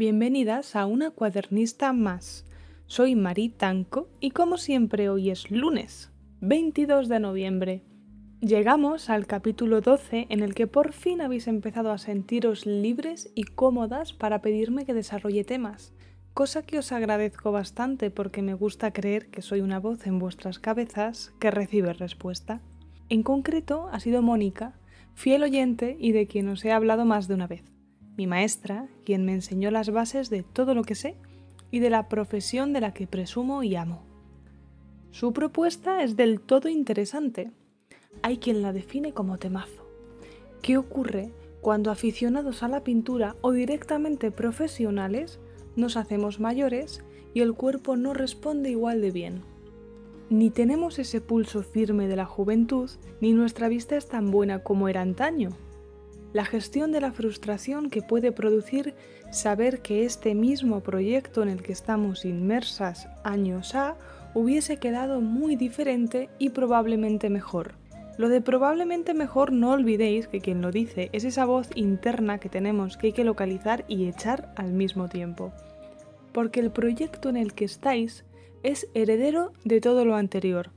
Bienvenidas a una cuadernista más. Soy Marí Tanco y como siempre hoy es lunes, 22 de noviembre. Llegamos al capítulo 12 en el que por fin habéis empezado a sentiros libres y cómodas para pedirme que desarrolle temas, cosa que os agradezco bastante porque me gusta creer que soy una voz en vuestras cabezas que recibe respuesta. En concreto ha sido Mónica, fiel oyente y de quien os he hablado más de una vez mi maestra, quien me enseñó las bases de todo lo que sé y de la profesión de la que presumo y amo. Su propuesta es del todo interesante. Hay quien la define como temazo. ¿Qué ocurre cuando aficionados a la pintura o directamente profesionales nos hacemos mayores y el cuerpo no responde igual de bien? Ni tenemos ese pulso firme de la juventud, ni nuestra vista es tan buena como era antaño, la gestión de la frustración que puede producir saber que este mismo proyecto en el que estamos inmersas años A hubiese quedado muy diferente y probablemente mejor. Lo de probablemente mejor no olvidéis que quien lo dice es esa voz interna que tenemos que hay que localizar y echar al mismo tiempo. Porque el proyecto en el que estáis es heredero de todo lo anterior,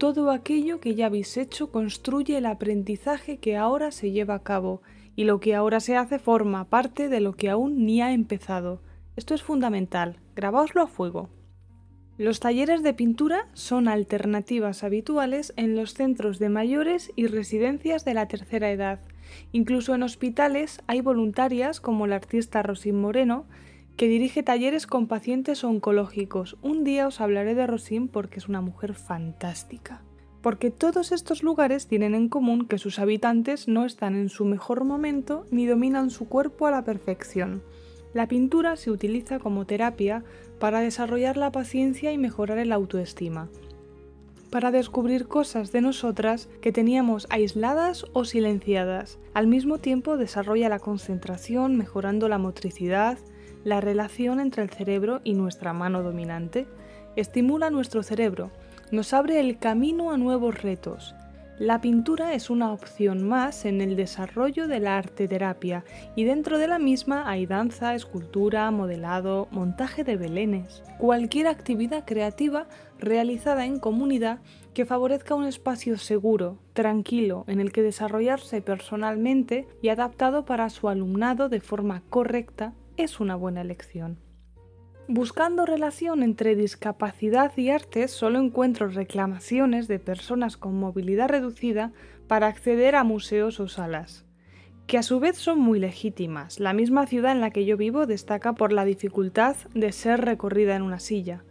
todo aquello que ya habéis hecho construye el aprendizaje que ahora se lleva a cabo y lo que ahora se hace forma parte de lo que aún ni ha empezado. Esto es fundamental, grabáoslo a fuego. Los talleres de pintura son alternativas habituales en los centros de mayores y residencias de la tercera edad. Incluso en hospitales hay voluntarias como la artista Rosín Moreno, que dirige talleres con pacientes oncológicos. Un día os hablaré de Rosín porque es una mujer fantástica. Porque todos estos lugares tienen en común que sus habitantes no están en su mejor momento ni dominan su cuerpo a la perfección. La pintura se utiliza como terapia para desarrollar la paciencia y mejorar el autoestima, para descubrir cosas de nosotras que teníamos aisladas o silenciadas. Al mismo tiempo desarrolla la concentración, mejorando la motricidad, la relación entre el cerebro y nuestra mano dominante, estimula nuestro cerebro, nos abre el camino a nuevos retos. La pintura es una opción más en el desarrollo de la arte terapia y dentro de la misma hay danza, escultura, modelado, montaje de belenes, cualquier actividad creativa realizada en comunidad que favorezca un espacio seguro, tranquilo, en el que desarrollarse personalmente y adaptado para su alumnado de forma correcta es una buena elección. Buscando relación entre discapacidad y arte, solo encuentro reclamaciones de personas con movilidad reducida para acceder a museos o salas, que a su vez son muy legítimas. La misma ciudad en la que yo vivo destaca por la dificultad de ser recorrida en una silla.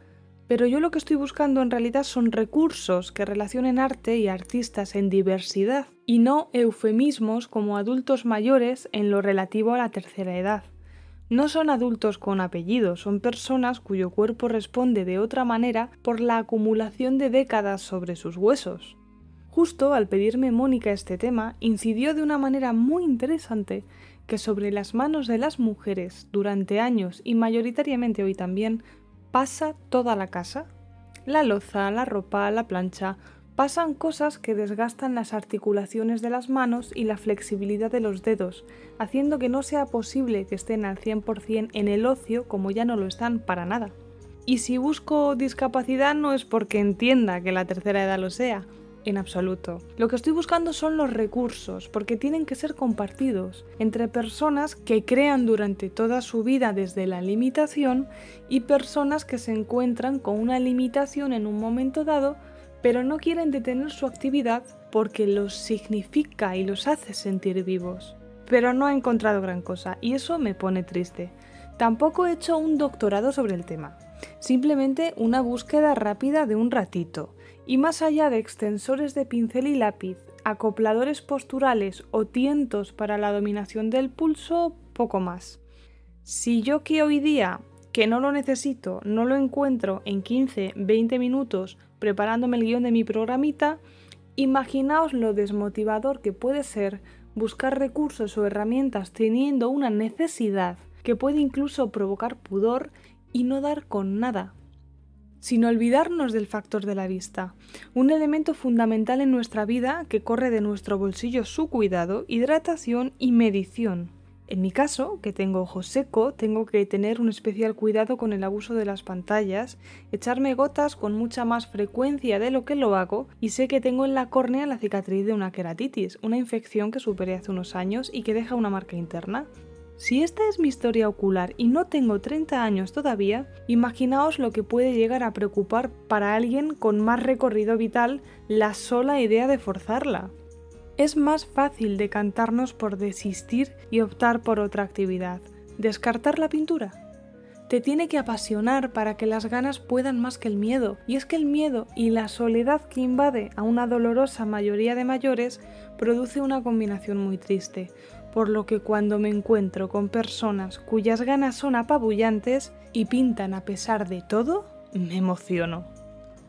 Pero yo lo que estoy buscando en realidad son recursos que relacionen arte y artistas en diversidad, y no eufemismos como adultos mayores en lo relativo a la tercera edad. No son adultos con apellido, son personas cuyo cuerpo responde de otra manera por la acumulación de décadas sobre sus huesos. Justo al pedirme Mónica este tema, incidió de una manera muy interesante que sobre las manos de las mujeres durante años y mayoritariamente hoy también pasa toda la casa. La loza, la ropa, la plancha, pasan cosas que desgastan las articulaciones de las manos y la flexibilidad de los dedos, haciendo que no sea posible que estén al 100% en el ocio como ya no lo están para nada. Y si busco discapacidad no es porque entienda que la tercera edad lo sea, en absoluto. Lo que estoy buscando son los recursos, porque tienen que ser compartidos entre personas que crean durante toda su vida desde la limitación y personas que se encuentran con una limitación en un momento dado pero no quieren detener su actividad porque los significa y los hace sentir vivos. Pero no he encontrado gran cosa y eso me pone triste. Tampoco he hecho un doctorado sobre el tema, simplemente una búsqueda rápida de un ratito. Y más allá de extensores de pincel y lápiz, acopladores posturales o tientos para la dominación del pulso, poco más. Si yo que hoy día, que no lo necesito, no lo encuentro en 15, 20 minutos preparándome el guion de mi programita, imaginaos lo desmotivador que puede ser buscar recursos o herramientas teniendo una necesidad que puede incluso provocar pudor y no dar con nada. Sin olvidarnos del factor de la vista, un elemento fundamental en nuestra vida que corre de nuestro bolsillo su cuidado, hidratación y medición. En mi caso, que tengo ojo seco, tengo que tener un especial cuidado con el abuso de las pantallas, echarme gotas con mucha más frecuencia de lo que lo hago y sé que tengo en la córnea la cicatriz de una queratitis, una infección que superé hace unos años y que deja una marca interna. Si esta es mi historia ocular y no tengo 30 años todavía, imaginaos lo que puede llegar a preocupar para alguien con más recorrido vital la sola idea de forzarla es más fácil decantarnos por desistir y optar por otra actividad, descartar la pintura. Te tiene que apasionar para que las ganas puedan más que el miedo, y es que el miedo y la soledad que invade a una dolorosa mayoría de mayores produce una combinación muy triste, por lo que cuando me encuentro con personas cuyas ganas son apabullantes y pintan a pesar de todo, me emociono.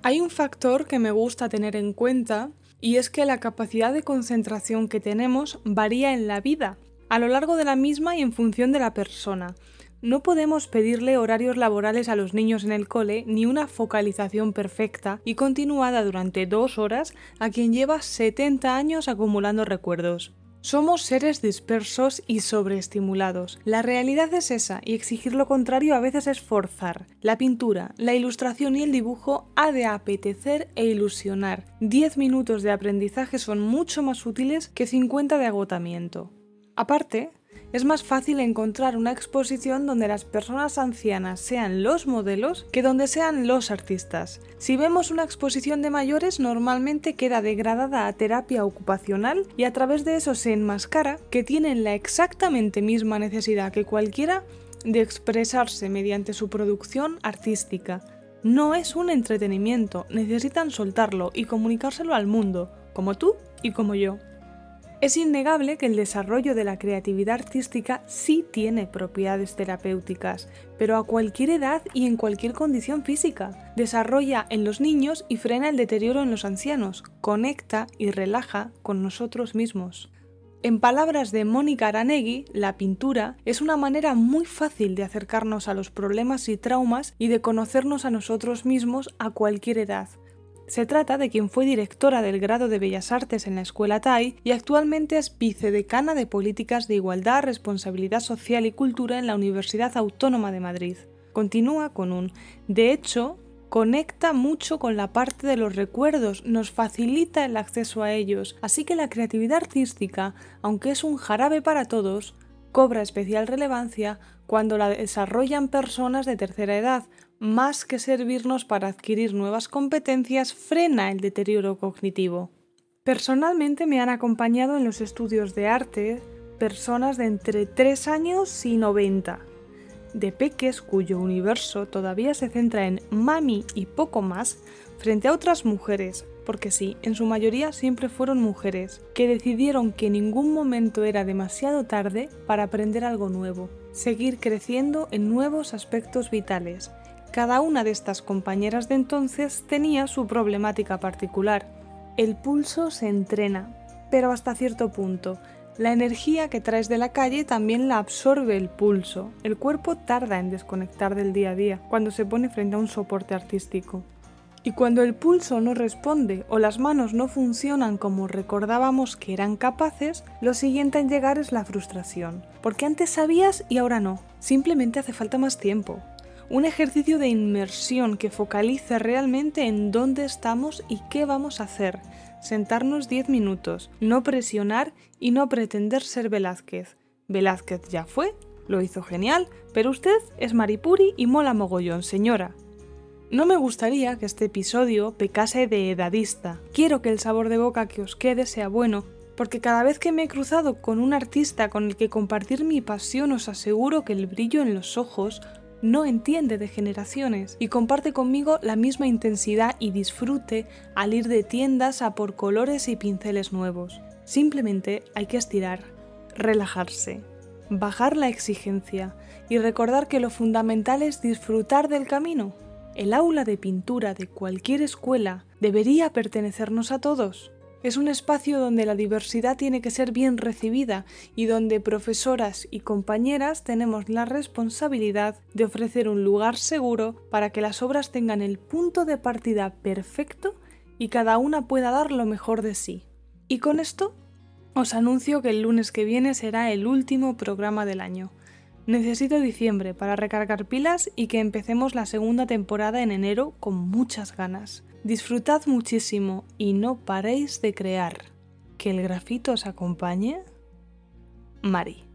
Hay un factor que me gusta tener en cuenta y es que la capacidad de concentración que tenemos varía en la vida, a lo largo de la misma y en función de la persona. No podemos pedirle horarios laborales a los niños en el cole ni una focalización perfecta y continuada durante dos horas a quien lleva 70 años acumulando recuerdos. Somos seres dispersos y sobreestimulados. La realidad es esa y exigir lo contrario a veces es forzar. La pintura, la ilustración y el dibujo ha de apetecer e ilusionar. 10 minutos de aprendizaje son mucho más útiles que 50 de agotamiento. Aparte, es más fácil encontrar una exposición donde las personas ancianas sean los modelos que donde sean los artistas. Si vemos una exposición de mayores normalmente queda degradada a terapia ocupacional y a través de eso se enmascara que tienen la exactamente misma necesidad que cualquiera de expresarse mediante su producción artística. No es un entretenimiento, necesitan soltarlo y comunicárselo al mundo, como tú y como yo. Es innegable que el desarrollo de la creatividad artística sí tiene propiedades terapéuticas, pero a cualquier edad y en cualquier condición física. Desarrolla en los niños y frena el deterioro en los ancianos, conecta y relaja con nosotros mismos. En palabras de Mónica Aranegui, la pintura es una manera muy fácil de acercarnos a los problemas y traumas y de conocernos a nosotros mismos a cualquier edad, se trata de quien fue directora del grado de Bellas Artes en la Escuela TAI y actualmente es vicedecana de Políticas de Igualdad, Responsabilidad Social y Cultura en la Universidad Autónoma de Madrid. Continúa con un de hecho, conecta mucho con la parte de los recuerdos, nos facilita el acceso a ellos, así que la creatividad artística, aunque es un jarabe para todos, cobra especial relevancia cuando la desarrollan personas de tercera edad, más que servirnos para adquirir nuevas competencias, frena el deterioro cognitivo. Personalmente me han acompañado en los estudios de arte personas de entre 3 años y 90, de peques cuyo universo todavía se centra en mami y poco más, frente a otras mujeres, porque sí, en su mayoría siempre fueron mujeres, que decidieron que ningún momento era demasiado tarde para aprender algo nuevo, seguir creciendo en nuevos aspectos vitales, cada una de estas compañeras de entonces tenía su problemática particular. El pulso se entrena, pero hasta cierto punto. La energía que traes de la calle también la absorbe el pulso. El cuerpo tarda en desconectar del día a día cuando se pone frente a un soporte artístico. Y cuando el pulso no responde o las manos no funcionan como recordábamos que eran capaces, lo siguiente en llegar es la frustración. Porque antes sabías y ahora no. Simplemente hace falta más tiempo un ejercicio de inmersión que focalice realmente en dónde estamos y qué vamos a hacer. Sentarnos 10 minutos, no presionar y no pretender ser Velázquez. Velázquez ya fue, lo hizo genial, pero usted es Maripuri y mola mogollón, señora. No me gustaría que este episodio pecase de edadista. Quiero que el sabor de boca que os quede sea bueno, porque cada vez que me he cruzado con un artista con el que compartir mi pasión os aseguro que el brillo en los ojos no entiende de generaciones y comparte conmigo la misma intensidad y disfrute al ir de tiendas a por colores y pinceles nuevos. Simplemente hay que estirar, relajarse, bajar la exigencia y recordar que lo fundamental es disfrutar del camino. El aula de pintura de cualquier escuela debería pertenecernos a todos. Es un espacio donde la diversidad tiene que ser bien recibida y donde profesoras y compañeras tenemos la responsabilidad de ofrecer un lugar seguro para que las obras tengan el punto de partida perfecto y cada una pueda dar lo mejor de sí. Y con esto Os anuncio que el lunes que viene será el último programa del año. Necesito diciembre para recargar pilas y que empecemos la segunda temporada en enero con muchas ganas. Disfrutad muchísimo y no paréis de crear. Que el grafito os acompañe. Mari.